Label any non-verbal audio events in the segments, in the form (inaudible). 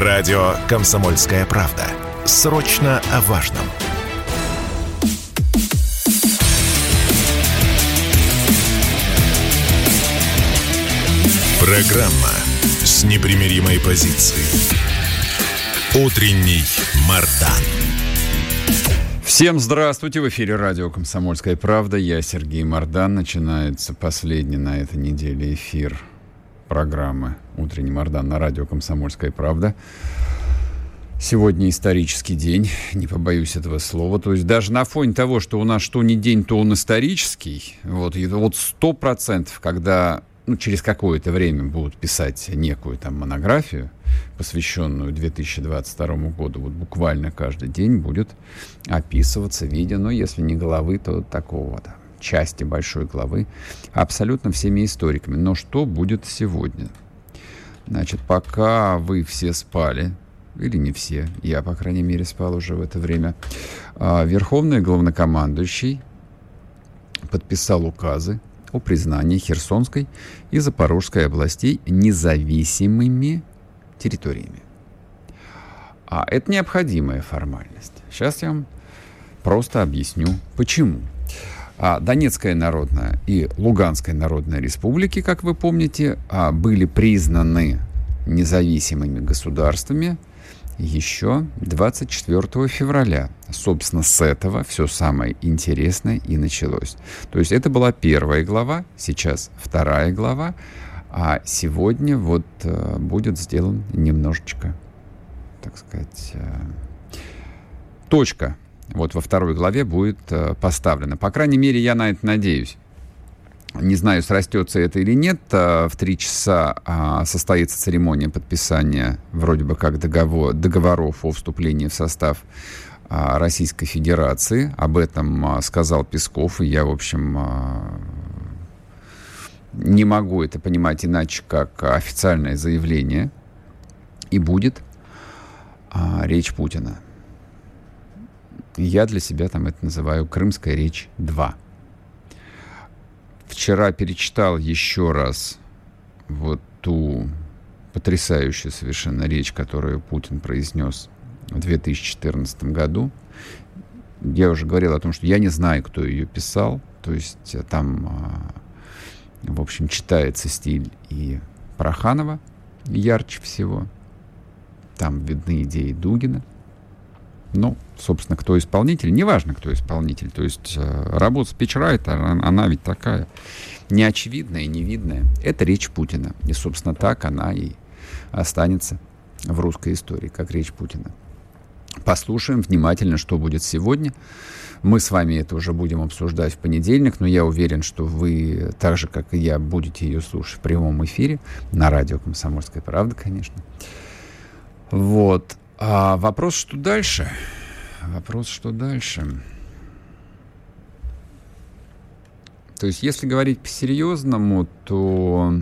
Радио «Комсомольская правда». Срочно о важном. Программа с непримиримой позицией. Утренний Мардан. Всем здравствуйте! В эфире радио «Комсомольская правда». Я Сергей Мордан. Начинается последний на этой неделе эфир программы «Утренний Мордан» на радио «Комсомольская правда». Сегодня исторический день, не побоюсь этого слова. То есть даже на фоне того, что у нас что не день, то он исторический, вот, и вот сто процентов, когда ну, через какое-то время будут писать некую там монографию, посвященную 2022 году, вот буквально каждый день будет описываться видео, но если не головы, то такого да, части большой главы, абсолютно всеми историками. Но что будет сегодня? Значит, пока вы все спали, или не все, я, по крайней мере, спал уже в это время, а, Верховный главнокомандующий подписал указы о признании Херсонской и Запорожской областей независимыми территориями. А это необходимая формальность. Сейчас я вам просто объясню, почему. А Донецкая народная и Луганская народная республики, как вы помните, а, были признаны независимыми государствами еще 24 февраля. Собственно, с этого все самое интересное и началось. То есть это была первая глава, сейчас вторая глава, а сегодня вот э, будет сделан немножечко, так сказать, э, точка. Вот во второй главе будет э, поставлена. По крайней мере, я на это надеюсь. Не знаю, срастется это или нет. А, в три часа а, состоится церемония подписания вроде бы как договор, договоров о вступлении в состав а, Российской Федерации. Об этом сказал Песков, и я, в общем, не могу это понимать иначе, как официальное заявление. И будет речь Путина. Я для себя там это называю «Крымская речь 2». Вчера перечитал еще раз вот ту потрясающую совершенно речь, которую Путин произнес в 2014 году. Я уже говорил о том, что я не знаю, кто ее писал. То есть э, там, а, в общем, читается стиль и Проханова ярче всего. Там видны идеи Дугина. Ну, собственно, кто исполнитель, неважно, кто исполнитель. То есть э, работа спичрайтера, она, она ведь такая неочевидная, невидная. Это речь Путина. И, собственно, так она и останется в русской истории, как речь Путина. Послушаем внимательно, что будет сегодня. Мы с вами это уже будем обсуждать в понедельник, но я уверен, что вы, так же, как и я, будете ее слушать в прямом эфире на радио «Комсомольская правда», конечно. Вот. А вопрос, что дальше? Вопрос, что дальше? То есть, если говорить по-серьезному, то...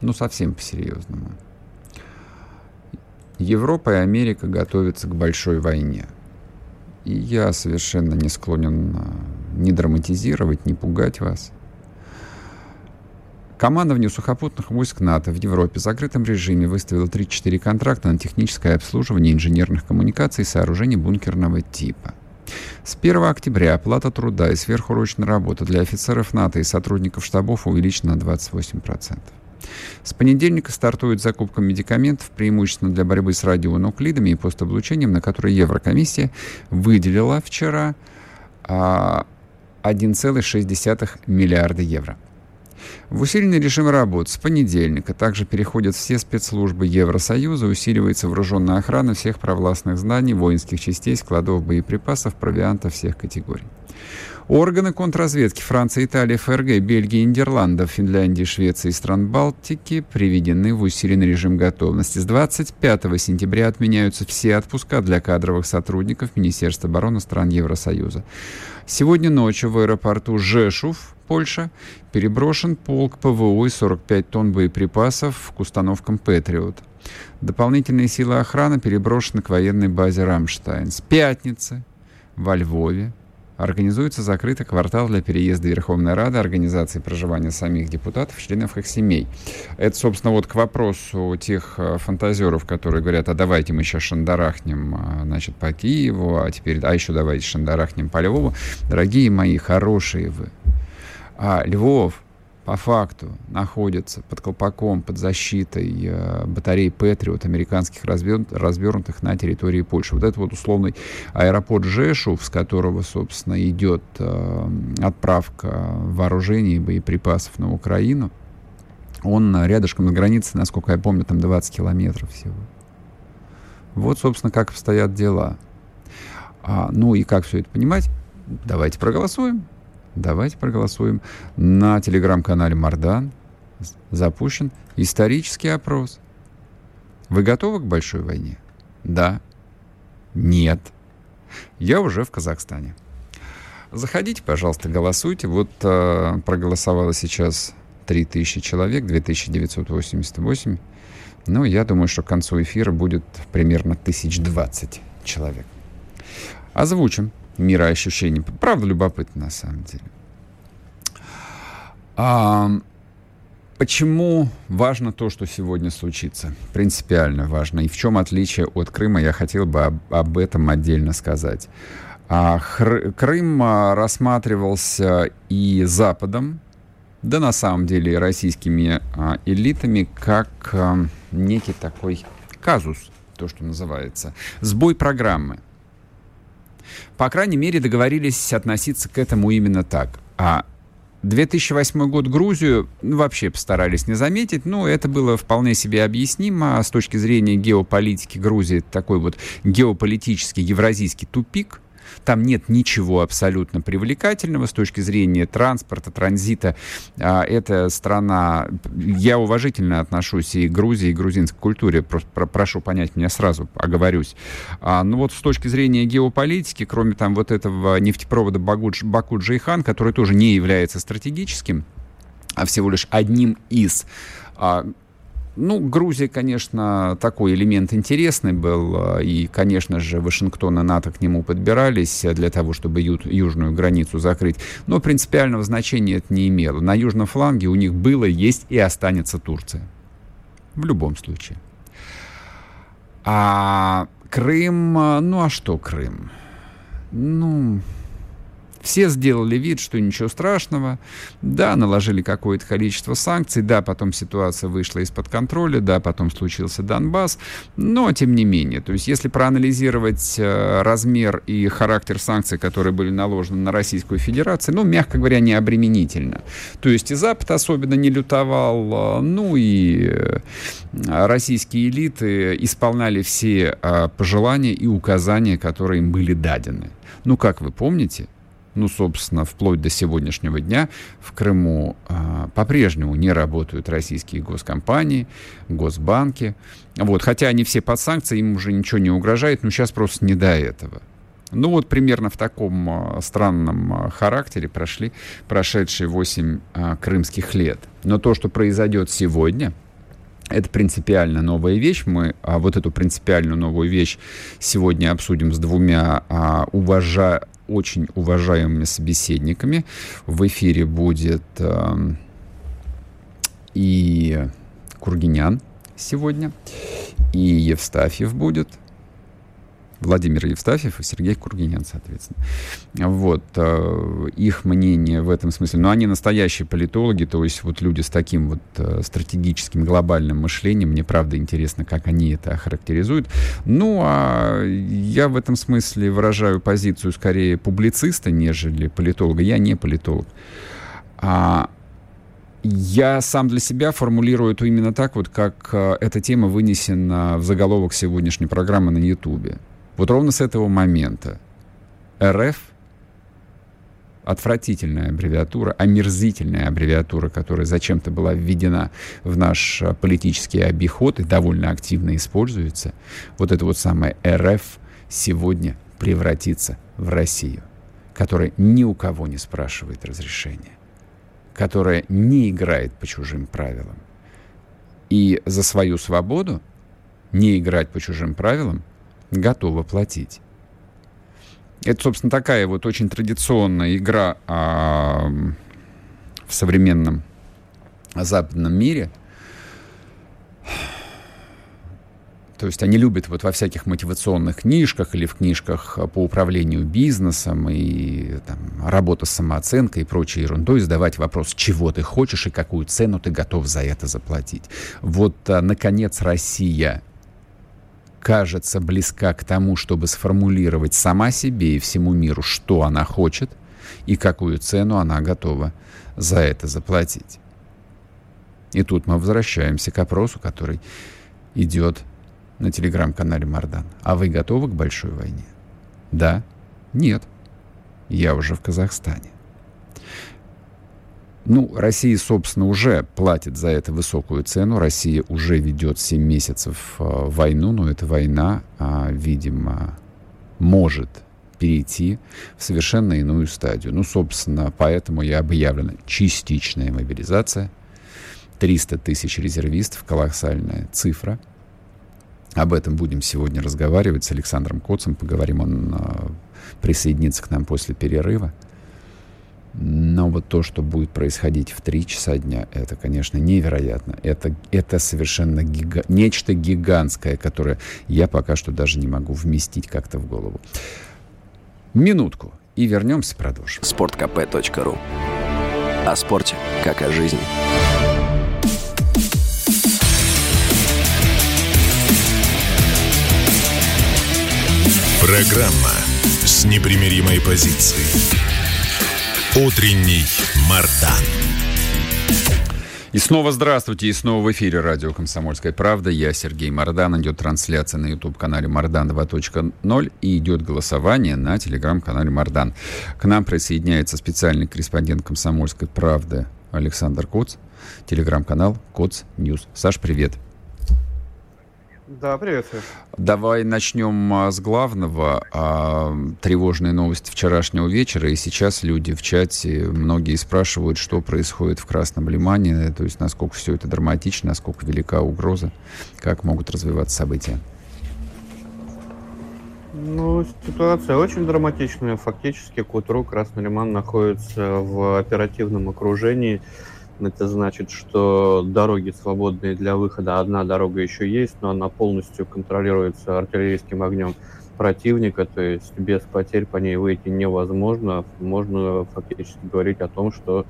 Ну, совсем по-серьезному. Европа и Америка готовятся к большой войне. И я совершенно не склонен а, не драматизировать, не пугать вас. Командование сухопутных войск НАТО в Европе в закрытом режиме выставило 34 контракта на техническое обслуживание инженерных коммуникаций и сооружений бункерного типа. С 1 октября оплата труда и сверхурочная работа для офицеров НАТО и сотрудников штабов увеличена на 28%. С понедельника стартует закупка медикаментов, преимущественно для борьбы с радионуклидами и постоблучением, на которые Еврокомиссия выделила вчера 1,6 а, миллиарда евро. В усиленный режим работы с понедельника также переходят все спецслужбы Евросоюза, усиливается вооруженная охрана всех провластных зданий, воинских частей, складов боеприпасов, провианта всех категорий. Органы контрразведки Франции, Италии, ФРГ, Бельгии, Нидерландов, Финляндии, Швеции и стран Балтики приведены в усиленный режим готовности. С 25 сентября отменяются все отпуска для кадровых сотрудников Министерства обороны стран Евросоюза. Сегодня ночью в аэропорту Жешув, Польша, переброшен полк ПВО и 45 тонн боеприпасов к установкам «Патриот». Дополнительные силы охраны переброшены к военной базе «Рамштайн». С пятницы во Львове организуется закрытый квартал для переезда Верховной Рады, организации проживания самих депутатов, членов их семей. Это, собственно, вот к вопросу тех э, фантазеров, которые говорят, а давайте мы сейчас шандарахнем, а, значит, по Киеву, а теперь, а еще давайте шандарахнем по Львову. Дорогие мои, хорошие вы. А Львов, по факту находится под колпаком, под защитой э, батарей Патриот американских развернутых на территории Польши. Вот это вот условный аэропорт Жешув, с которого, собственно, идет э, отправка вооружений и боеприпасов на Украину, он рядышком с границей, насколько я помню, там 20 километров всего. Вот, собственно, как обстоят дела. А, ну и как все это понимать? Давайте проголосуем. Давайте проголосуем. На телеграм-канале Мардан запущен исторический опрос. Вы готовы к большой войне? Да. Нет. Я уже в Казахстане. Заходите, пожалуйста, голосуйте. Вот э, проголосовало сейчас 3000 человек, 2988. Ну, я думаю, что к концу эфира будет примерно 1020 человек. Озвучим мироощущение. Правда, любопытно на самом деле. А, почему важно то, что сегодня случится? Принципиально важно. И в чем отличие от Крыма, я хотел бы об, об этом отдельно сказать. А, Хр- Крым а, рассматривался и Западом, да на самом деле российскими а, элитами, как а, некий такой казус, то, что называется, сбой программы – по крайней мере, договорились относиться к этому именно так. А 2008 год Грузию ну, вообще постарались не заметить, но это было вполне себе объяснимо с точки зрения геополитики Грузии. такой вот геополитический евразийский тупик – там нет ничего абсолютно привлекательного с точки зрения транспорта, транзита. А, эта страна... Я уважительно отношусь и к Грузии, и к грузинской культуре. Просто прошу понять меня сразу, оговорюсь. А, ну вот с точки зрения геополитики, кроме там вот этого нефтепровода Баку-Джейхан, который тоже не является стратегическим, а всего лишь одним из а, ну, Грузия, конечно, такой элемент интересный был, а, и, конечно же, Вашингтон и НАТО к нему подбирались для того, чтобы ю- южную границу закрыть, но принципиального значения это не имело. На южном фланге у них было, есть и останется Турция. В любом случае. А Крым, а, ну а что Крым? Ну, все сделали вид, что ничего страшного. Да, наложили какое-то количество санкций. Да, потом ситуация вышла из-под контроля. Да, потом случился Донбасс. Но, тем не менее, то есть если проанализировать э, размер и характер санкций, которые были наложены на Российскую Федерацию, ну, мягко говоря, не обременительно. То есть и Запад особенно не лютовал, э, ну и э, российские элиты исполняли все пожелания и указания, которые им были дадены. Ну, как вы помните, ну, собственно, вплоть до сегодняшнего дня в Крыму э, по-прежнему не работают российские госкомпании, госбанки. Вот, хотя они все под санкцией, им уже ничего не угрожает, но сейчас просто не до этого. Ну вот примерно в таком э, странном э, характере прошли прошедшие 8 э, крымских лет. Но то, что произойдет сегодня, это принципиально новая вещь. Мы а, вот эту принципиальную новую вещь сегодня обсудим с двумя а, уважа, очень уважаемыми собеседниками. В эфире будет э, и Кургинян сегодня, и Евстафьев будет – Владимир Евстафьев и Сергей Кургинян, соответственно. Вот. Э, их мнение в этом смысле. Но они настоящие политологи, то есть вот люди с таким вот э, стратегическим глобальным мышлением. Мне правда интересно, как они это охарактеризуют. Ну, а я в этом смысле выражаю позицию скорее публициста, нежели политолога. Я не политолог. А я сам для себя формулирую это именно так, вот как э, эта тема вынесена в заголовок сегодняшней программы на Ютубе. Вот ровно с этого момента РФ отвратительная аббревиатура, омерзительная аббревиатура, которая зачем-то была введена в наш а, политический обиход и довольно активно используется, вот это вот самое РФ сегодня превратится в Россию, которая ни у кого не спрашивает разрешения, которая не играет по чужим правилам. И за свою свободу не играть по чужим правилам готова платить. Это, собственно, такая вот очень традиционная игра а, в современном западном мире. То есть они любят вот во всяких мотивационных книжках или в книжках по управлению бизнесом и там, работа с самооценкой и прочей ерундой задавать вопрос, чего ты хочешь и какую цену ты готов за это заплатить. Вот, а, наконец, Россия кажется близка к тому, чтобы сформулировать сама себе и всему миру, что она хочет и какую цену она готова за это заплатить. И тут мы возвращаемся к опросу, который идет на телеграм-канале Мардан. А вы готовы к большой войне? Да? Нет. Я уже в Казахстане. Ну, Россия, собственно, уже платит за это высокую цену. Россия уже ведет 7 месяцев э, войну, но эта война, э, видимо, может перейти в совершенно иную стадию. Ну, собственно, поэтому и объявлена частичная мобилизация. 300 тысяч резервистов, колоссальная цифра. Об этом будем сегодня разговаривать с Александром Коцем. Поговорим, он э, присоединится к нам после перерыва. Но вот то, что будет происходить в 3 часа дня, это, конечно, невероятно. Это, это совершенно гига... нечто гигантское, которое я пока что даже не могу вместить как-то в голову. Минутку, и вернемся, продолжим. sportkp.ru О спорте, как о жизни. Программа с непримиримой позицией. Утренний Мардан. И снова здравствуйте, и снова в эфире радио «Комсомольская правда». Я Сергей Мардан. Идет трансляция на YouTube-канале «Мардан 2.0» и идет голосование на телеграм-канале «Мардан». К нам присоединяется специальный корреспондент «Комсомольской правды» Александр Коц. Телеграм-канал «Коц News». Саш, привет. Да, привет. Давай начнем а, с главного. А, тревожные новости вчерашнего вечера. И сейчас люди в чате, многие спрашивают, что происходит в Красном Лимане, то есть насколько все это драматично, насколько велика угроза, как могут развиваться события. Ну, ситуация очень драматичная. Фактически к утру Красный Лиман находится в оперативном окружении это значит, что дороги свободные для выхода. Одна дорога еще есть, но она полностью контролируется артиллерийским огнем противника, то есть без потерь по ней выйти невозможно. Можно фактически говорить о том, что,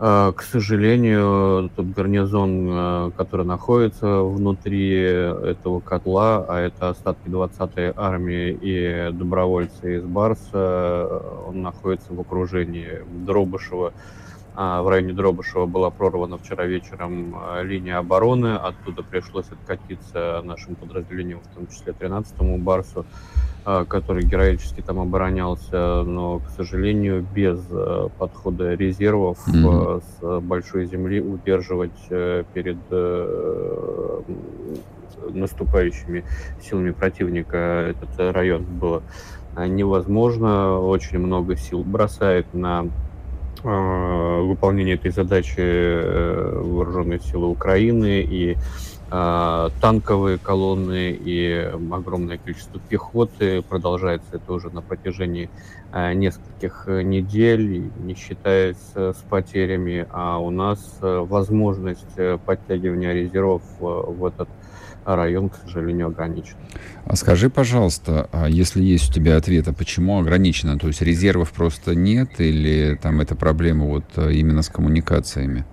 э, к сожалению, тот гарнизон, э, который находится внутри этого котла, а это остатки 20-й армии и добровольцы из Барса, он находится в окружении Дробышева, в районе Дробышева была прорвана вчера вечером а, линия обороны. Оттуда пришлось откатиться нашим подразделениям, в том числе 13-му Барсу, а, который героически там оборонялся, но, к сожалению, без подхода резервов mm-hmm. с большой земли удерживать э, перед э, наступающими силами противника этот район было невозможно. Очень много сил бросает на а, выполнение этой задачи э, вооруженные силы Украины и а, танковые колонны и огромное количество пехоты. Продолжается это уже на протяжении а, нескольких недель, не считаясь с потерями. А у нас э, возможность э, подтягивания резервов в этот а район, к сожалению, ограничен. А скажи, пожалуйста, а если есть у тебя ответ, а почему ограничено? То есть резервов просто нет или там это проблема вот э, именно с коммуникациями?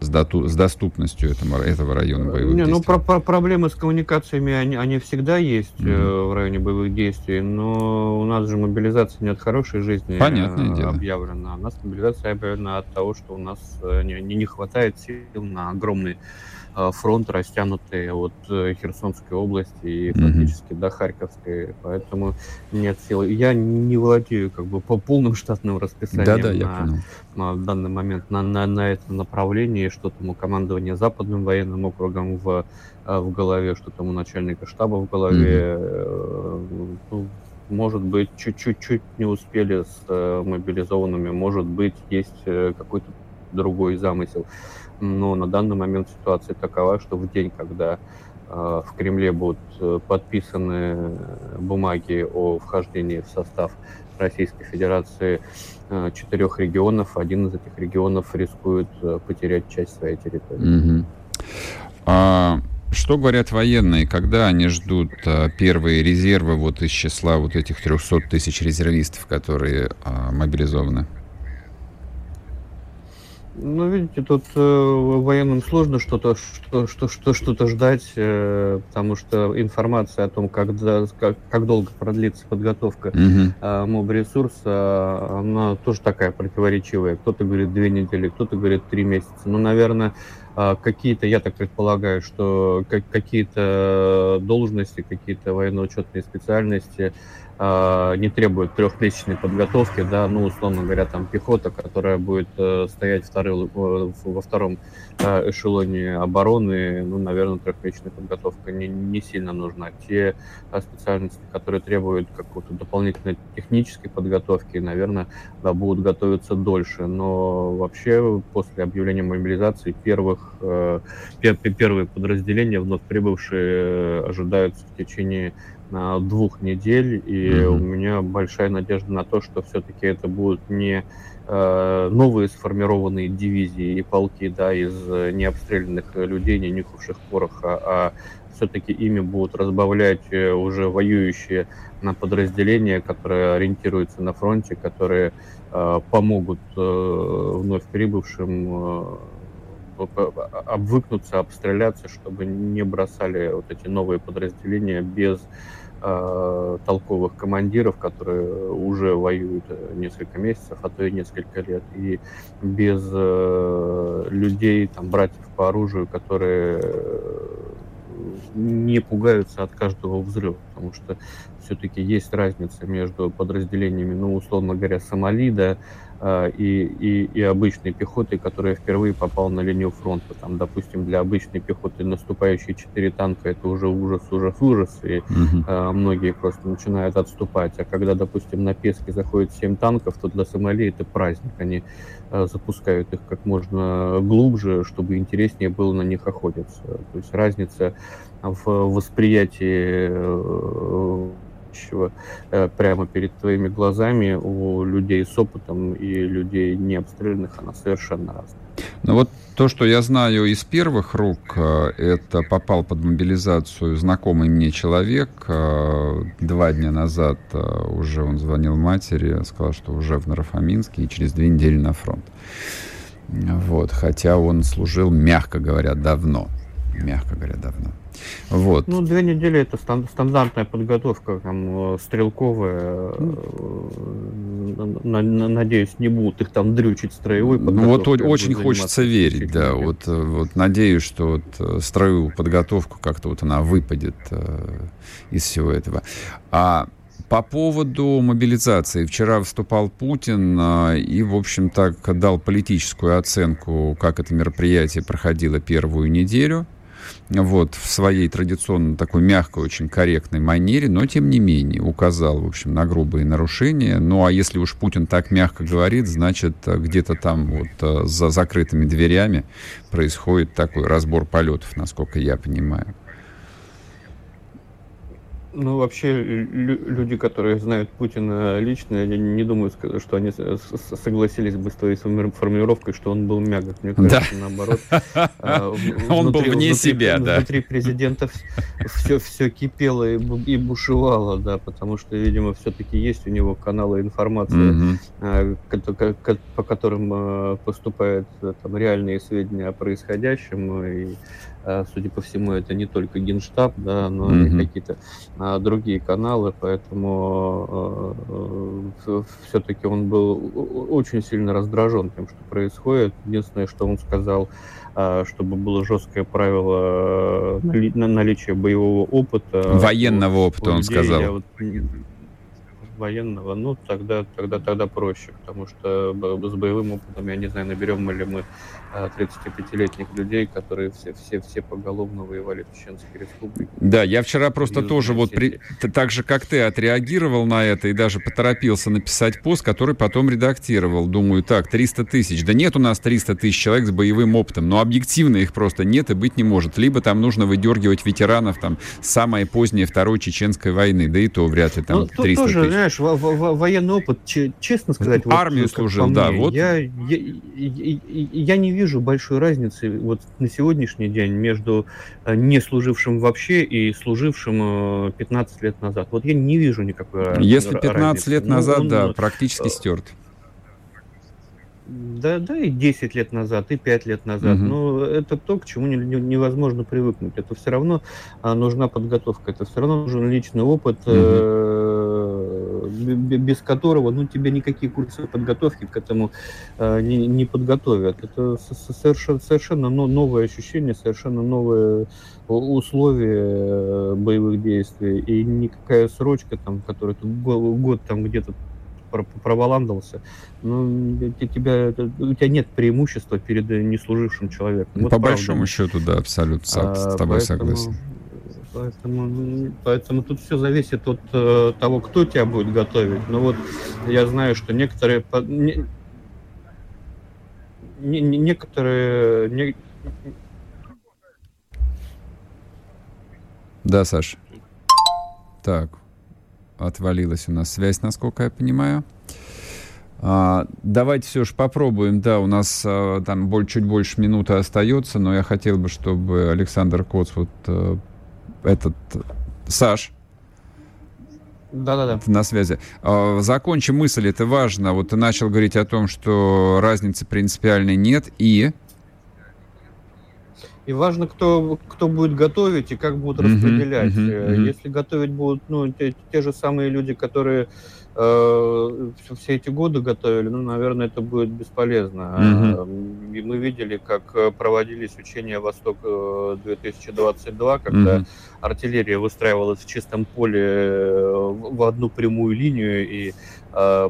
с, дату, с доступностью этого, этого района боевых Не, ну, действий? Ну, про, про, проблемы с коммуникациями, они, они всегда есть mm-hmm. э, в районе боевых действий, но у нас же мобилизация не от хорошей жизни Понятное э, дело. объявлена. У нас мобилизация объявлена от того, что у нас э, не, не хватает сил на огромный Э, фронт, растянутый от э, Херсонской области и фактически mm-hmm. до Харьковской, поэтому нет сил. Я не владею как бы по полным штатным расписанием да, да, на, на данный момент на, на, на это направление, что там у командования Западным военным округом в, э, в голове, что там у начальника штаба в голове. Mm-hmm. Ну, может быть, чуть-чуть не успели с мобилизованными, может быть, есть какой-то другой замысел но на данный момент ситуация такова, что в день, когда в Кремле будут подписаны бумаги о вхождении в состав Российской Федерации четырех регионов. Один из этих регионов рискует потерять часть своей территории. Угу. А что говорят военные, когда они ждут первые резервы вот из числа вот этих 300 тысяч резервистов, которые мобилизованы? Ну, видите, тут э, военным сложно что-то что, что, что, что-то ждать, э, потому что информация о том, когда, как, как долго продлится подготовка угу. э, моб-ресурса, она тоже такая противоречивая. Кто-то говорит две недели, кто-то говорит три месяца. Ну, наверное, э, какие-то, я так предполагаю, что как, какие-то должности, какие-то военно-учетные специальности э, не требует трехмесячной подготовки, да, ну, условно говоря, там пехота, которая будет э, стоять второй, э, во втором э, эшелоне обороны, ну, наверное, трехмесячная подготовка не, не сильно нужна. Те э, специальности, которые требуют какой-то дополнительной технической подготовки, наверное, да, будут готовиться дольше, но вообще после объявления мобилизации первых, э, первые подразделения вновь прибывшие э, ожидаются в течение двух недель, и mm-hmm. у меня большая надежда на то, что все-таки это будут не э, новые сформированные дивизии и полки, да, из необстрелянных людей, не нюхавших пороха, а все-таки ими будут разбавлять э, уже воюющие на подразделения, которые ориентируются на фронте, которые э, помогут э, вновь прибывшим э, обвыкнуться, обстреляться, чтобы не бросали вот эти новые подразделения без э, толковых командиров, которые уже воюют э, несколько месяцев, а то и несколько лет, и без э, людей, там, братьев по оружию, которые э, не пугаются от каждого взрыва, потому что все-таки есть разница между подразделениями, ну, условно говоря, Сомали, да, и, и, и обычной пехотой, которая впервые попала на линию фронта. Там, допустим, для обычной пехоты наступающие четыре танка это уже ужас, ужас, ужас, и угу. а, многие просто начинают отступать. А когда, допустим, на Песке заходит семь танков, то для Сомали это праздник. Они а, запускают их как можно глубже, чтобы интереснее было на них охотиться. То есть разница в восприятии э, происходящего э, прямо перед твоими глазами у людей с опытом и людей не обстрелянных, она совершенно разная. Ну вот то, что я знаю из первых рук, э, это попал под мобилизацию знакомый мне человек. Э, два дня назад уже он звонил матери, сказал, что уже в Нарафаминске и через две недели на фронт. Вот, хотя он служил, мягко говоря, давно. Мягко говоря, давно. Вот. Ну, две недели это стандартная подготовка, там, э, стрелковая. Э, надеюсь, не будут их там дрючить строевой Ну, вот очень хочется верить, да. Вот, э, вот надеюсь, что вот строевую подготовку как-то вот она выпадет из всего этого. А по поводу мобилизации. Вчера выступал Путин и, в общем, так дал политическую оценку, как это мероприятие проходило первую неделю вот, в своей традиционной такой мягкой, очень корректной манере, но, тем не менее, указал, в общем, на грубые нарушения. Ну, а если уж Путин так мягко говорит, значит, где-то там вот э, за закрытыми дверями происходит такой разбор полетов, насколько я понимаю. Ну, вообще, люди, которые знают Путина лично, я не думаю, что они согласились бы с твоей формулировкой, что он был мягок. Мне кажется, да. наоборот. А, (laughs) он был вне себя, да. Внутри президента все, кипело и бушевало, да, потому что, видимо, все-таки есть у него каналы информации, а, по которым а, поступают там реальные сведения о происходящем, и судя по всему, это не только Генштаб, да, но mm-hmm. и какие-то а, другие каналы, поэтому а, а, все-таки он был очень сильно раздражен тем, что происходит. Единственное, что он сказал, а, чтобы было жесткое правило нали- наличия боевого опыта. Военного опыта, он сказал. Вот, военного, ну, тогда, тогда, тогда проще, потому что с боевым опытом, я не знаю, наберем ли мы 35-летних а, людей, которые все, все, все поголовно воевали в Чеченской республике. Да, я вчера просто Южные тоже вот при, так же, как ты, отреагировал на это и даже поторопился написать пост, который потом редактировал. Думаю, так, 300 тысяч. Да нет у нас 300 тысяч человек с боевым опытом, но объективно их просто нет и быть не может. Либо там нужно выдергивать ветеранов там самой поздней Второй Чеченской войны, да и то вряд ли там ну, 300 тоже, тысяч. знаешь, военный опыт, честно сказать... Армию вот, служил, да. вот. Я, я, я, я не вижу большой разницы вот на сегодняшний день между э, не служившим вообще и служившим 15 э, лет назад. Вот я не вижу никакой Если 15 разницы. лет ну, назад, ну, да, ну, практически э, стерт. Да, да, и 10 лет назад, и 5 лет назад. Угу. Но это то, к чему не, не, невозможно привыкнуть. Это все равно а, нужна подготовка, это все равно нужен личный опыт, угу. э, без которого ну, тебе никакие курсы подготовки к этому э, не, не подготовят. Это совершенно, совершенно новое ощущение, совершенно новые условия э, боевых действий. И никакая срочка, там, которая год, год там где-то проволандался, ну, тебя, у тебя нет преимущества перед неслужившим человеком. Вот По правда. большому счету, да, абсолютно а, с тобой поэтому, согласен. Поэтому, поэтому тут все зависит от э, того, кто тебя будет готовить. Но вот я знаю, что некоторые... Не, не, некоторые... Не... Да, Саш. Так, отвалилась у нас связь, насколько я понимаю. А, давайте все же попробуем. Да, у нас а, там боль, чуть больше минуты остается, но я хотел бы, чтобы Александр Коц, вот а, этот... Саш, да-да-да. На связи. А, закончи мысль, это важно. Вот ты начал говорить о том, что разницы принципиальной нет, и... И важно, кто, кто будет готовить и как будут uh-huh, распределять. Uh-huh, uh-huh. Если готовить будут ну, те, те же самые люди, которые э, все эти годы готовили, ну, наверное, это будет бесполезно. Mm-hmm. И мы видели, как э, проводились учения «Восток-2022», когда mm-hmm. артиллерия выстраивалась в чистом поле э, в одну прямую линию, и э,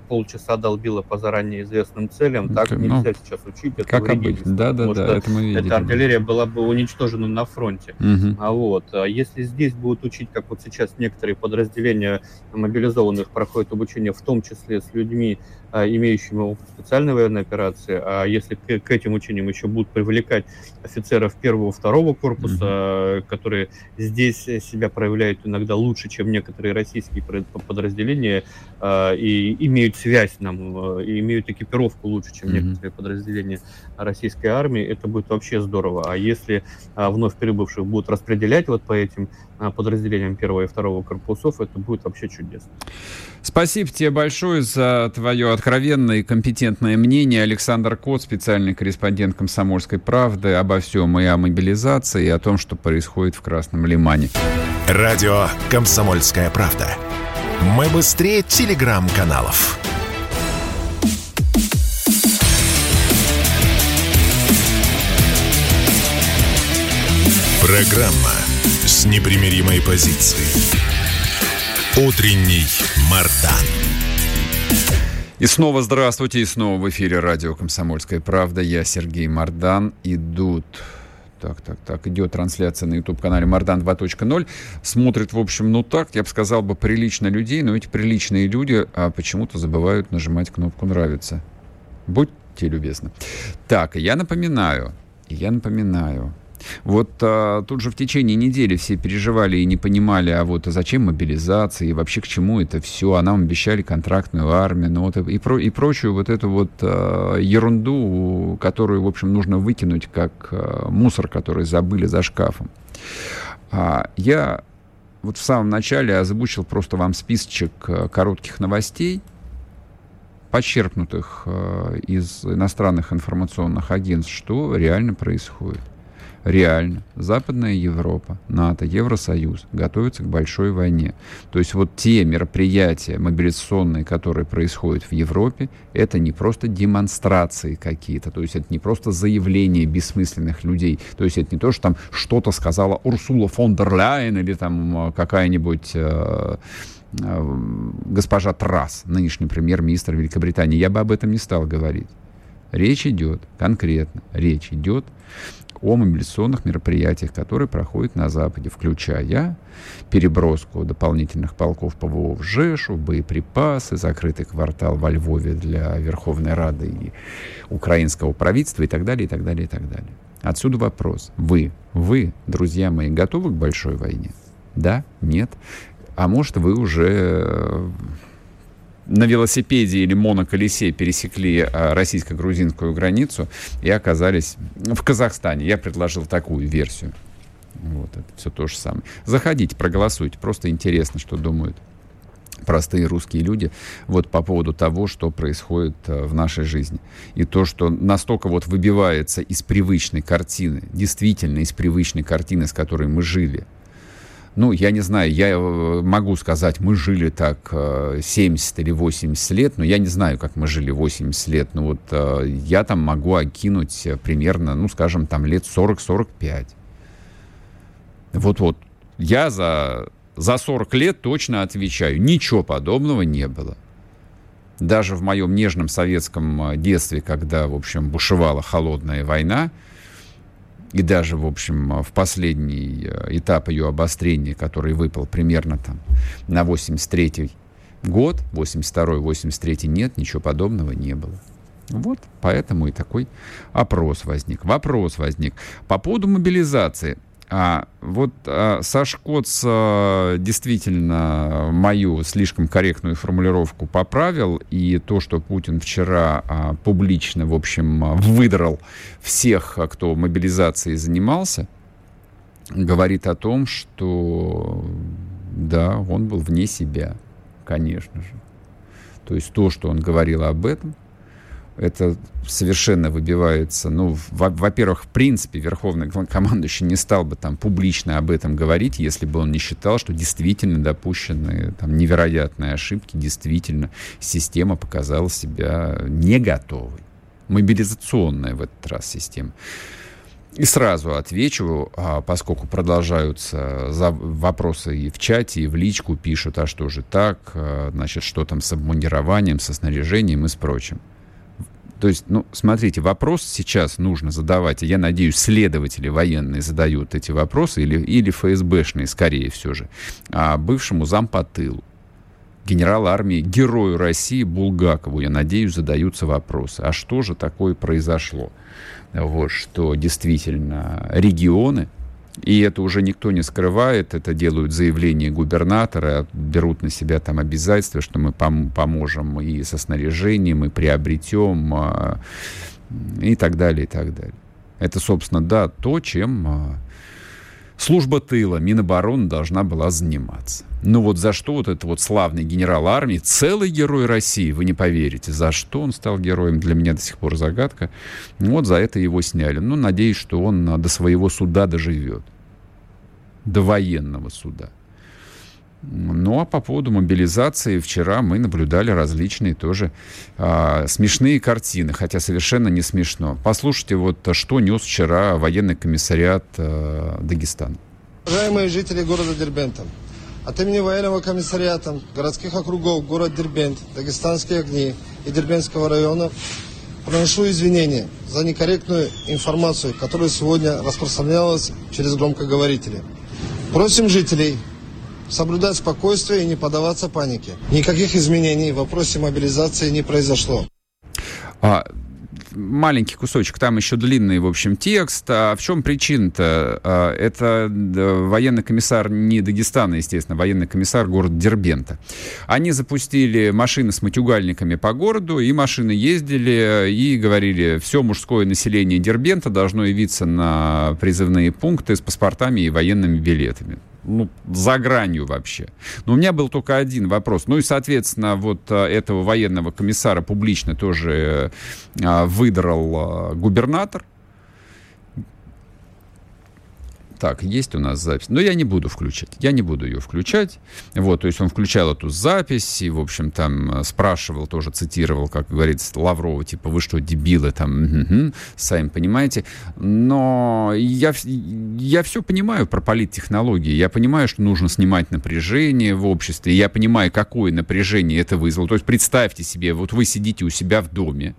полчаса долбила по заранее известным целям. Так ну, нельзя сейчас учить. Это как обычно. Да, да, да. Это мы видели. Эта артиллерия была бы уничтожена на фронте. Угу. А вот, а если здесь будут учить, как вот сейчас некоторые подразделения мобилизованных проходят обучение, в том числе с людьми, имеющими опыт специальной военной операции, а если к, к этим учениям еще будут привлекать офицеров первого, второго корпуса, mm-hmm. которые здесь себя проявляют иногда лучше, чем некоторые российские подразделения, а, и имеют связь нам, и имеют экипировку лучше, чем mm-hmm. некоторые подразделения российской армии, это будет вообще здорово. А если вновь прибывших будут распределять вот по этим подразделениям первого и второго корпусов, это будет вообще чудесно. Спасибо тебе большое за твое откровенное и компетентное мнение. Александр Кот, специальный корреспондент «Комсомольской правды» обо всем и о мобилизации, и о том, что происходит в Красном Лимане. Радио «Комсомольская правда». Мы быстрее телеграм-каналов. Программа с непримиримой позицией. Утренний Мардан. И снова здравствуйте, и снова в эфире радио «Комсомольская правда». Я Сергей Мардан. Идут... Так, так, так, идет трансляция на YouTube-канале Мардан 2.0. Смотрит, в общем, ну так, я бы сказал бы, прилично людей, но эти приличные люди а почему-то забывают нажимать кнопку «Нравится». Будьте любезны. Так, я напоминаю, я напоминаю, вот а, тут же в течение недели все переживали и не понимали, а вот а зачем мобилизация и вообще к чему это все, а нам обещали контрактную армию, ну вот и, про, и прочую вот эту вот а, ерунду, которую, в общем, нужно выкинуть как а, мусор, который забыли за шкафом. А, я вот в самом начале озвучил просто вам списочек а, коротких новостей, подчеркнутых э, из иностранных информационных агентств, что реально происходит реально Западная Европа, НАТО, Евросоюз готовятся к большой войне. То есть вот те мероприятия мобилизационные, которые происходят в Европе, это не просто демонстрации какие-то, то есть это не просто заявления бессмысленных людей, то есть это не то, что там что-то сказала Урсула фон дер Ляйен или там какая-нибудь э, госпожа Трасс, нынешний премьер-министр Великобритании, я бы об этом не стал говорить. Речь идет, конкретно, речь идет о мобилизационных мероприятиях, которые проходят на Западе, включая переброску дополнительных полков ПВО в Жешу, боеприпасы, закрытый квартал во Львове для Верховной Рады и украинского правительства и так далее, и так далее, и так далее. Отсюда вопрос. Вы, вы, друзья мои, готовы к большой войне? Да? Нет? А может, вы уже на велосипеде или моноколесе пересекли а, российско-грузинскую границу и оказались в Казахстане. Я предложил такую версию. Вот, это все то же самое. Заходите, проголосуйте. Просто интересно, что думают простые русские люди вот по поводу того, что происходит а, в нашей жизни. И то, что настолько вот выбивается из привычной картины, действительно из привычной картины, с которой мы жили – ну, я не знаю, я э, могу сказать, мы жили так 70 э, или 80 лет, но я не знаю, как мы жили 80 лет, но вот э, я там могу окинуть примерно, ну, скажем, там лет 40-45. Вот-вот. Я за, за 40 лет точно отвечаю, ничего подобного не было. Даже в моем нежном советском детстве, когда, в общем, бушевала холодная война, и даже, в общем, в последний э, этап ее обострения, который выпал примерно там на 83-й год, 82-й, 83-й, нет, ничего подобного не было. Вот поэтому и такой опрос возник. Вопрос возник. По поводу мобилизации. А вот а, Сашкоц а, действительно мою слишком корректную формулировку поправил, и то, что Путин вчера а, публично, в общем, выдрал всех, кто мобилизацией занимался, говорит о том, что да, он был вне себя, конечно же. То есть то, что он говорил об этом, это совершенно выбивается. Ну, во-первых, в принципе, верховный командующий не стал бы там публично об этом говорить, если бы он не считал, что действительно допущены там невероятные ошибки, действительно система показала себя не готовой. Мобилизационная в этот раз система. И сразу отвечу, а, поскольку продолжаются вопросы и в чате, и в личку пишут, а что же так, а, значит, что там с обмундированием, со снаряжением и с прочим. То есть, ну, смотрите, вопрос сейчас нужно задавать, я надеюсь, следователи военные задают эти вопросы, или, или ФСБшные, скорее все же, а бывшему зампотылу, генерал армии, герою России Булгакову, я надеюсь, задаются вопросы. А что же такое произошло? Вот, что действительно регионы, и это уже никто не скрывает, это делают заявления губернатора, берут на себя там обязательства, что мы пом поможем и со снаряжением, и приобретем, а, и так далее, и так далее. Это, собственно, да, то, чем а, служба тыла, Минобороны должна была заниматься. Ну вот за что вот этот вот славный генерал армии, целый герой России, вы не поверите, за что он стал героем, для меня до сих пор загадка. Вот за это его сняли. Ну, надеюсь, что он до своего суда доживет. До военного суда. Ну а по поводу мобилизации вчера мы наблюдали различные тоже а, смешные картины, хотя совершенно не смешно. Послушайте вот что нес вчера военный комиссариат а, Дагестана. Уважаемые жители города Дербента, от имени военного комиссариата городских округов город Дербент, Дагестанские огни и Дербентского района приношу извинения за некорректную информацию, которая сегодня распространялась через громкоговорители. Просим жителей соблюдать спокойствие и не поддаваться панике. Никаких изменений в вопросе мобилизации не произошло. А, маленький кусочек, там еще длинный, в общем, текст. А в чем причина-то? А, это военный комиссар не Дагестана, естественно, военный комиссар города Дербента. Они запустили машины с матюгальниками по городу, и машины ездили и говорили, все мужское население Дербента должно явиться на призывные пункты с паспортами и военными билетами ну, за гранью вообще. Но у меня был только один вопрос. Ну и, соответственно, вот а, этого военного комиссара публично тоже а, выдрал а, губернатор. Так, есть у нас запись. Но я не буду включать. Я не буду ее включать. Вот, то есть он включал эту запись и, в общем, там э, спрашивал, тоже цитировал, как говорится, Лаврова, типа, вы что, дебилы, там, угу, сами понимаете. Но я, я все понимаю про политтехнологии. Я понимаю, что нужно снимать напряжение в обществе. Я понимаю, какое напряжение это вызвало. То есть представьте себе, вот вы сидите у себя в доме,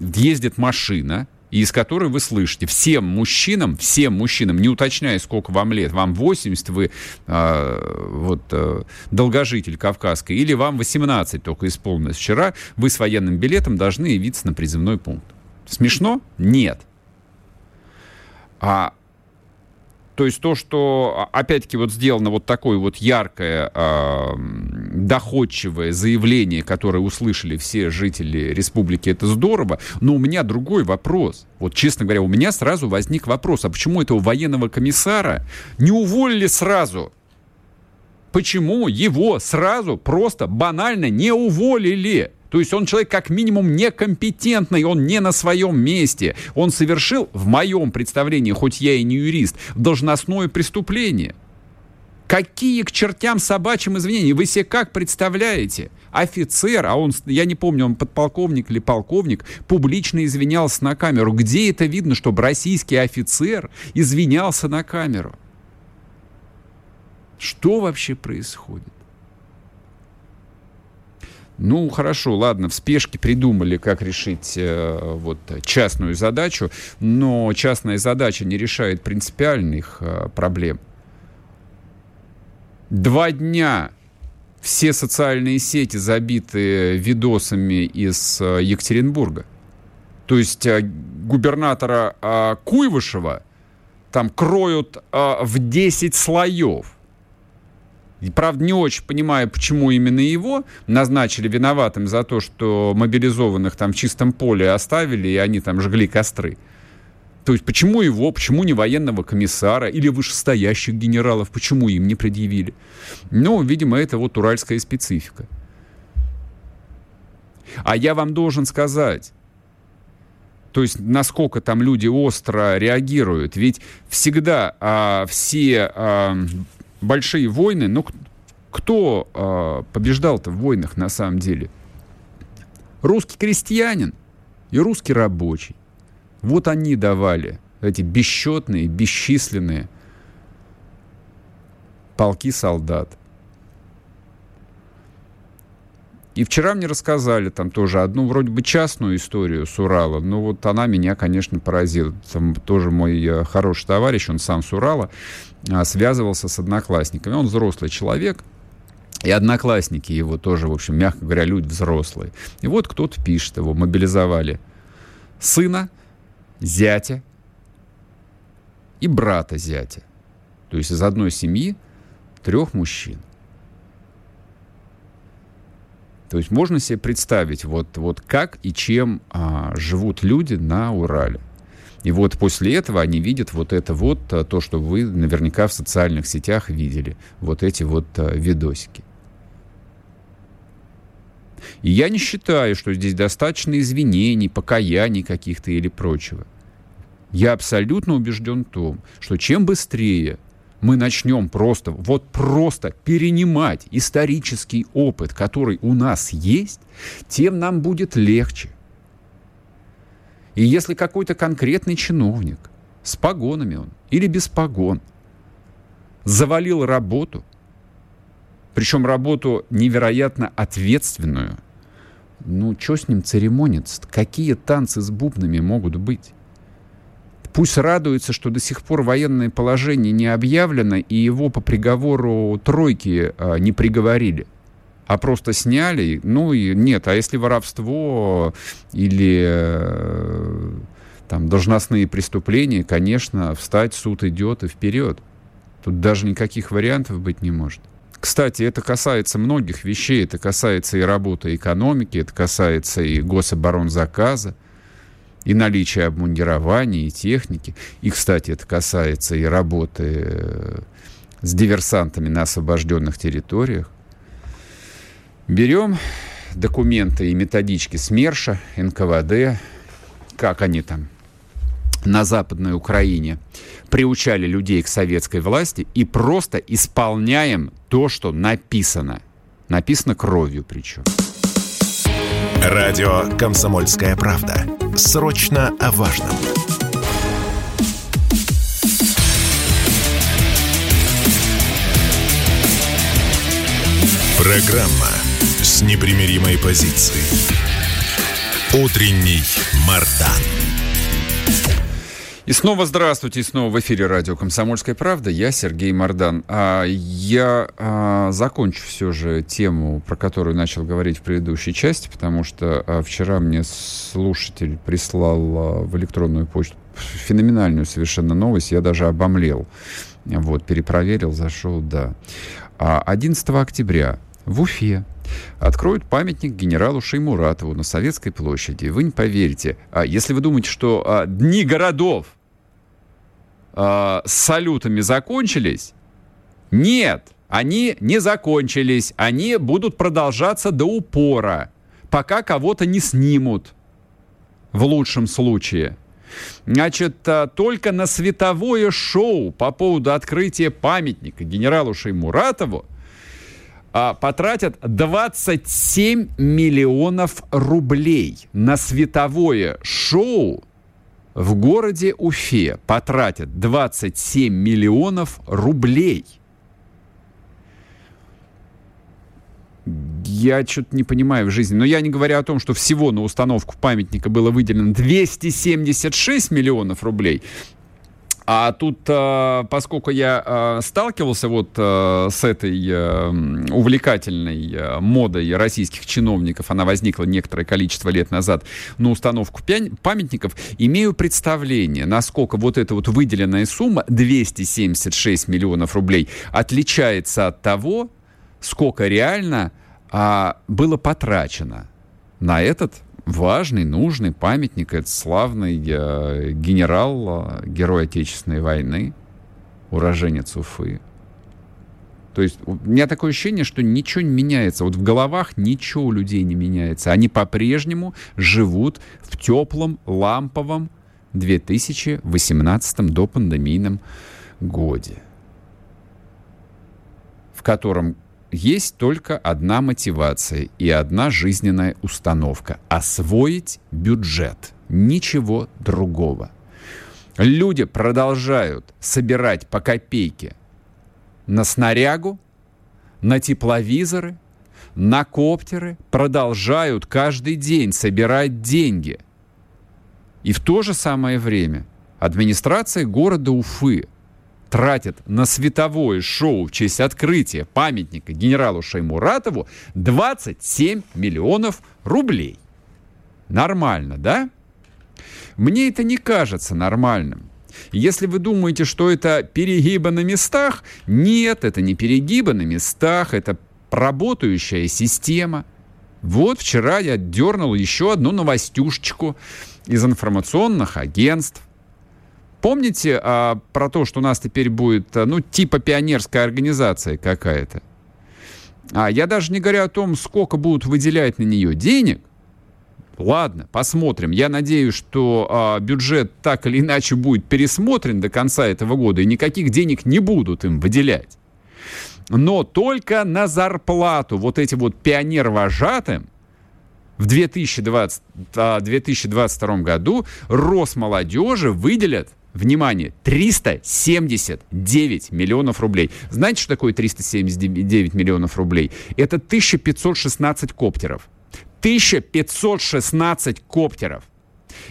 ездит машина, из которой вы слышите всем мужчинам, всем мужчинам, не уточняя, сколько вам лет, вам 80, вы э, вот э, долгожитель кавказской, или вам 18 только исполнилось вчера, вы с военным билетом должны явиться на призывной пункт. Смешно? Нет. А то есть то, что, а, опять-таки, вот сделано вот такое вот яркое, э, доходчивое заявление, которое услышали все жители республики, это здорово. Но у меня другой вопрос. Вот, честно говоря, у меня сразу возник вопрос, а почему этого военного комиссара не уволили сразу? Почему его сразу просто банально не уволили? То есть он человек как минимум некомпетентный, он не на своем месте. Он совершил, в моем представлении, хоть я и не юрист, должностное преступление. Какие к чертям собачьим извинения? Вы себе как представляете? Офицер, а он, я не помню, он подполковник или полковник, публично извинялся на камеру. Где это видно, чтобы российский офицер извинялся на камеру? Что вообще происходит? Ну, хорошо, ладно, в спешке придумали, как решить э, вот частную задачу, но частная задача не решает принципиальных э, проблем. Два дня все социальные сети забиты видосами из э, Екатеринбурга. То есть э, губернатора э, Куйвышева там кроют э, в 10 слоев. Правда, не очень понимаю, почему именно его назначили виноватым за то, что мобилизованных там в чистом поле оставили, и они там жгли костры. То есть почему его, почему не военного комиссара или вышестоящих генералов, почему им не предъявили? Ну, видимо, это вот уральская специфика. А я вам должен сказать, то есть насколько там люди остро реагируют. Ведь всегда а, все а, большие войны, ну, кто э, побеждал-то в войнах на самом деле? Русский крестьянин и русский рабочий. Вот они давали эти бесчетные, бесчисленные полки солдат. И вчера мне рассказали там тоже одну вроде бы частную историю с Урала, но вот она меня, конечно, поразила. Там тоже мой э, хороший товарищ, он сам с Урала, связывался с одноклассниками. Он взрослый человек, и одноклассники его тоже, в общем, мягко говоря, люди взрослые. И вот кто-то пишет, его мобилизовали сына, зятя и брата зятя. То есть из одной семьи трех мужчин. То есть можно себе представить, вот, вот как и чем а, живут люди на Урале. И вот после этого они видят вот это вот, а, то, что вы наверняка в социальных сетях видели, вот эти вот а, видосики. И я не считаю, что здесь достаточно извинений, покаяний каких-то или прочего. Я абсолютно убежден в том, что чем быстрее мы начнем просто, вот просто перенимать исторический опыт, который у нас есть, тем нам будет легче. И если какой-то конкретный чиновник с погонами он или без погон завалил работу, причем работу невероятно ответственную, ну, что с ним церемониться? Какие танцы с бубнами могут быть? Пусть радуется, что до сих пор военное положение не объявлено, и его по приговору тройки а, не приговорили, а просто сняли. Ну и нет, а если воровство или э, там должностные преступления, конечно, встать, суд идет и вперед. Тут даже никаких вариантов быть не может. Кстати, это касается многих вещей. Это касается и работы экономики, это касается и гособоронзаказа и наличие обмундирования, и техники. И, кстати, это касается и работы э, с диверсантами на освобожденных территориях. Берем документы и методички СМЕРШа, НКВД, как они там на Западной Украине приучали людей к советской власти и просто исполняем то, что написано. Написано кровью причем. Радио «Комсомольская правда». Срочно о важном. Программа с непримиримой позицией. Утренний Мардан. И снова здравствуйте, и снова в эфире радио «Комсомольская правда». Я Сергей Мордан. А, я а, закончу все же тему, про которую начал говорить в предыдущей части, потому что а, вчера мне слушатель прислал а, в электронную почту феноменальную совершенно новость. Я даже обомлел. Вот, перепроверил, зашел, да. 11 октября в Уфе откроют памятник генералу Шеймуратову на Советской площади. Вы не поверите. А если вы думаете, что а, дни городов а, с салютами закончились, нет, они не закончились. Они будут продолжаться до упора, пока кого-то не снимут. В лучшем случае. Значит, а, только на световое шоу по поводу открытия памятника генералу Шеймуратову а, потратят 27 миллионов рублей на световое шоу в городе Уфе. Потратят 27 миллионов рублей. Я что-то не понимаю в жизни. Но я не говорю о том, что всего на установку памятника было выделено 276 миллионов рублей. А тут, э, поскольку я э, сталкивался вот э, с этой увлекательной модой российских чиновников, она возникла некоторое количество лет назад на установку памятников, имею представление, насколько вот эта вот выделенная сумма 276 миллионов рублей отличается от того, сколько реально а, было потрачено на этот важный, нужный памятник. Это славный э, генерал, э, герой Отечественной войны, уроженец Уфы. То есть у меня такое ощущение, что ничего не меняется. Вот в головах ничего у людей не меняется. Они по-прежнему живут в теплом, ламповом 2018 допандемийном годе, в котором есть только одна мотивация и одна жизненная установка – освоить бюджет. Ничего другого. Люди продолжают собирать по копейке на снарягу, на тепловизоры, на коптеры, продолжают каждый день собирать деньги. И в то же самое время администрация города Уфы тратит на световое шоу в честь открытия памятника генералу Шаймуратову 27 миллионов рублей. Нормально, да? Мне это не кажется нормальным. Если вы думаете, что это перегибы на местах, нет, это не перегибы на местах, это работающая система. Вот вчера я дернул еще одну новостюшечку из информационных агентств. Помните а, про то, что у нас теперь будет, а, ну, типа пионерская организация какая-то? А я даже не говорю о том, сколько будут выделять на нее денег. Ладно, посмотрим. Я надеюсь, что а, бюджет так или иначе будет пересмотрен до конца этого года, и никаких денег не будут им выделять. Но только на зарплату вот этим вот пионер-вожатым в 2020, 2022 а, году Росмолодежи выделят внимание, 379 миллионов рублей. Знаете, что такое 379 миллионов рублей? Это 1516 коптеров. 1516 коптеров.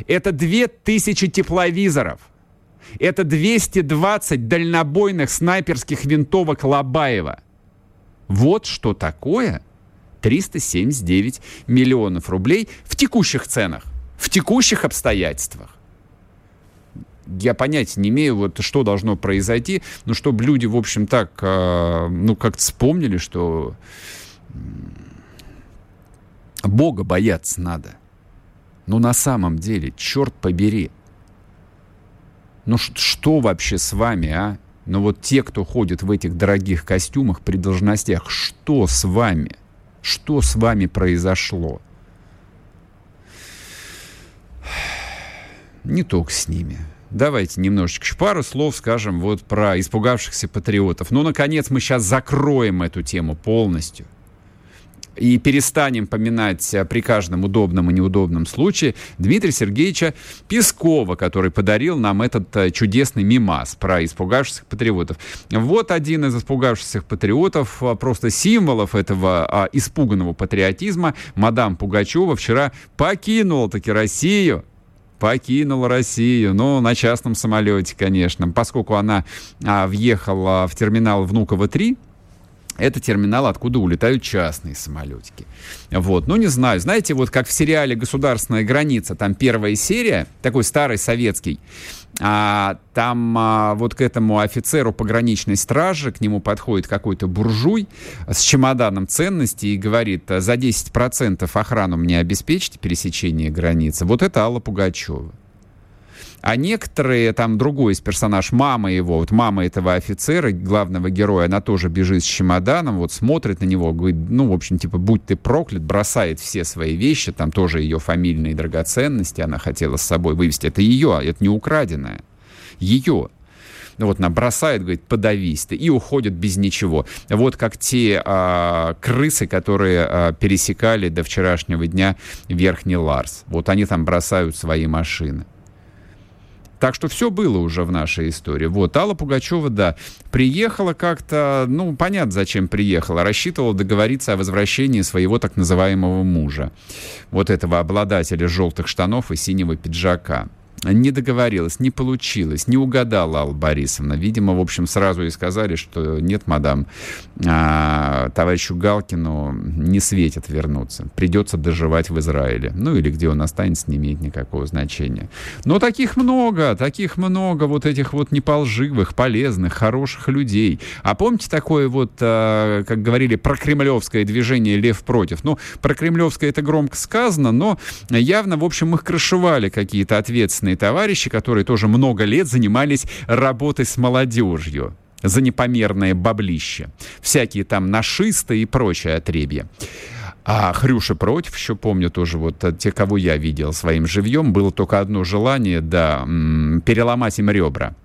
Это 2000 тепловизоров. Это 220 дальнобойных снайперских винтовок Лобаева. Вот что такое 379 миллионов рублей в текущих ценах, в текущих обстоятельствах я понятия не имею, вот что должно произойти, но чтобы люди, в общем, так, э, ну, как-то вспомнили, что Бога бояться надо. Ну, на самом деле, черт побери. Ну, что вообще с вами, а? Ну, вот те, кто ходит в этих дорогих костюмах при должностях, что с вами? Что с вами произошло? Не только с ними давайте немножечко пару слов скажем вот про испугавшихся патриотов. Ну, наконец, мы сейчас закроем эту тему полностью и перестанем поминать э, при каждом удобном и неудобном случае Дмитрия Сергеевича Пескова, который подарил нам этот э, чудесный мимас про испугавшихся патриотов. Вот один из испугавшихся патриотов, э, просто символов этого а, испуганного патриотизма, мадам Пугачева вчера покинула таки Россию, покинула Россию, ну, на частном самолете, конечно, поскольку она а, въехала в терминал Внуково-3, это терминал, откуда улетают частные самолетики. Вот, ну не знаю, знаете, вот как в сериале «Государственная граница», там первая серия, такой старый советский, а, там а, вот к этому офицеру пограничной стражи, к нему подходит какой-то буржуй с чемоданом ценностей и говорит, за 10% охрану мне обеспечите пересечение границы. Вот это Алла Пугачева. А некоторые, там другой из персонаж, мама его, вот мама этого офицера, главного героя, она тоже бежит с чемоданом, вот смотрит на него, говорит, ну, в общем, типа, будь ты проклят, бросает все свои вещи, там тоже ее фамильные драгоценности она хотела с собой вывести. Это ее, это не украденное. Ее вот она бросает, говорит, подавись ты, и уходит без ничего. Вот как те а, крысы, которые а, пересекали до вчерашнего дня Верхний Ларс. Вот они там бросают свои машины. Так что все было уже в нашей истории. Вот, Алла Пугачева, да, приехала как-то, ну, понятно, зачем приехала, рассчитывала договориться о возвращении своего так называемого мужа, вот этого обладателя желтых штанов и синего пиджака не договорилась, не получилось, не угадала Алла Борисовна. Видимо, в общем, сразу и сказали, что нет, мадам, а, товарищу Галкину не светит вернуться. Придется доживать в Израиле. Ну, или где он останется, не имеет никакого значения. Но таких много, таких много вот этих вот неполживых, полезных, хороших людей. А помните такое вот, а, как говорили, прокремлевское движение «Лев против»? Ну, прокремлевское это громко сказано, но явно, в общем, их крышевали какие-то ответственные товарищи, которые тоже много лет занимались работой с молодежью за непомерное баблище. Всякие там нашисты и прочее отребье. А Хрюша против, еще помню тоже, вот э, те, кого я видел своим живьем, было только одно желание, да, переломать им ребра.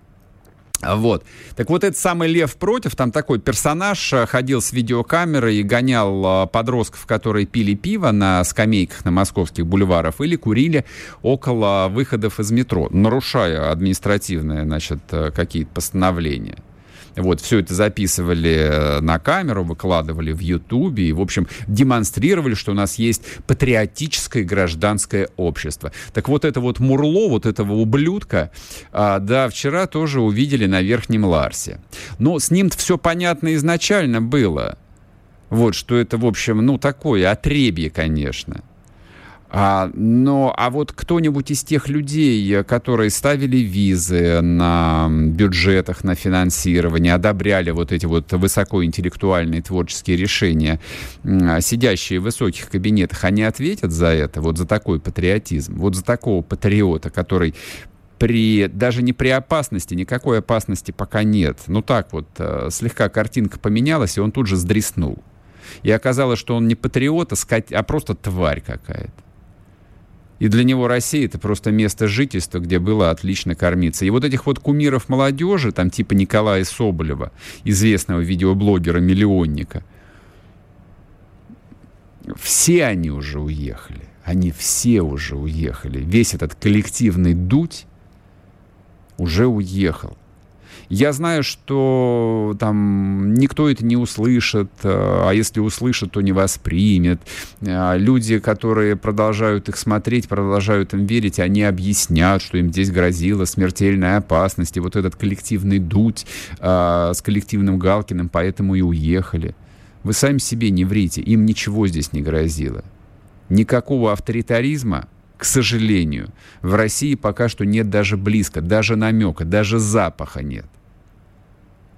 Вот. Так вот, этот самый Лев против, там такой персонаж э, ходил с видеокамерой и гонял э, подростков, которые пили пиво на скамейках на московских бульварах или курили около выходов из метро, нарушая административные, значит, какие-то постановления. Вот, все это записывали э, на камеру, выкладывали в Ютубе и, в общем, демонстрировали, что у нас есть патриотическое гражданское общество. Так вот это вот Мурло, вот этого ублюдка, а, да, вчера тоже увидели на Верхнем Ларсе. Но с ним все понятно изначально было. Вот, что это, в общем, ну, такое отребье, конечно. А, но, а вот кто-нибудь из тех людей, которые ставили визы на бюджетах, на финансирование, одобряли вот эти вот высокоинтеллектуальные творческие решения, сидящие в высоких кабинетах, они ответят за это, вот за такой патриотизм, вот за такого патриота, который при, даже не при опасности, никакой опасности пока нет. Ну так вот, э, слегка картинка поменялась, и он тут же сдриснул. И оказалось, что он не патриот, а, скать, а просто тварь какая-то. И для него Россия это просто место жительства, где было отлично кормиться. И вот этих вот кумиров молодежи, там типа Николая Соболева, известного видеоблогера-миллионника, все они уже уехали. Они все уже уехали. Весь этот коллективный дуть уже уехал. Я знаю, что там никто это не услышит, э, а если услышит, то не воспримет. Э, люди, которые продолжают их смотреть, продолжают им верить, они объяснят, что им здесь грозила смертельная опасность. И вот этот коллективный дуть а, с коллективным Галкиным поэтому и уехали. Вы сами себе не врите, им ничего здесь не грозило. Никакого авторитаризма, к сожалению, в России пока что нет даже близко, даже намека, даже запаха нет.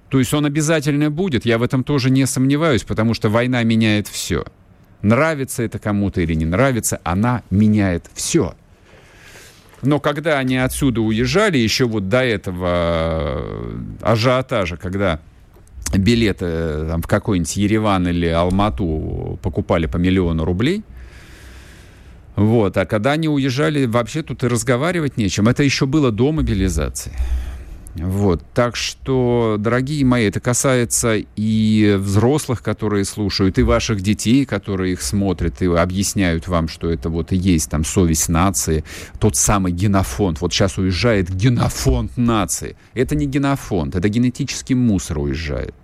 То есть он обязательно будет, я в этом тоже не сомневаюсь, потому что война меняет все. Нравится это кому-то или не нравится, она меняет все. Но когда они отсюда уезжали, еще вот до этого э, ажиотажа, когда билеты э, там, в какой-нибудь Ереван или Алмату покупали по миллиону рублей, Вот. А когда они уезжали, вообще тут и разговаривать нечем. Это еще было до мобилизации. Вот. Так что, дорогие мои, это касается и взрослых, которые слушают, и ваших детей, которые их смотрят и объясняют вам, что это вот и есть там совесть нации, тот самый генофонд. Вот сейчас уезжает генофонд нации. Это не генофонд, это генетический мусор уезжает.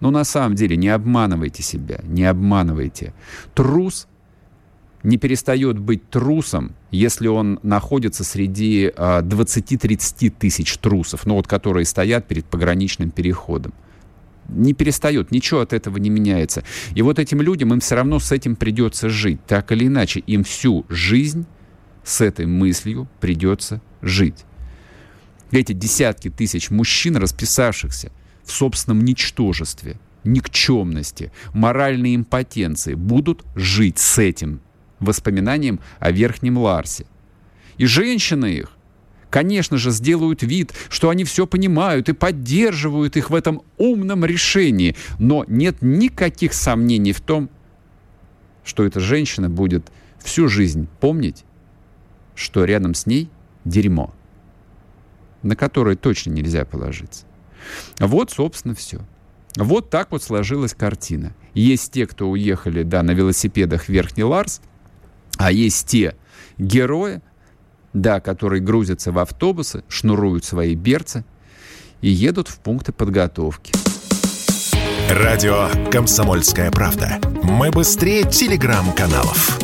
Но на самом деле не обманывайте себя, не обманывайте. Трус не перестает быть трусом, если он находится среди 20-30 а, тысяч трусов, ну вот которые стоят перед пограничным переходом. Не перестает, ничего от этого не меняется. И вот этим людям, им все равно с этим придется жить. Так или иначе, им всю жизнь с этой мыслью придется жить. Эти десятки тысяч мужчин, расписавшихся в собственном ничтожестве, никчемности, моральной импотенции, будут жить с этим воспоминаниям о Верхнем Ларсе. И женщины их, конечно же, сделают вид, что они все понимают и поддерживают их в этом умном решении, но нет никаких сомнений в том, что эта женщина будет всю жизнь помнить, что рядом с ней дерьмо, на которое точно нельзя положиться. Вот, собственно, все. Вот так вот сложилась картина. Есть те, кто уехали, да, на велосипедах в Верхний Ларс, а есть те герои, да, которые грузятся в автобусы, шнуруют свои берцы и едут в пункты подготовки. Радио «Комсомольская правда». Мы быстрее телеграм-каналов.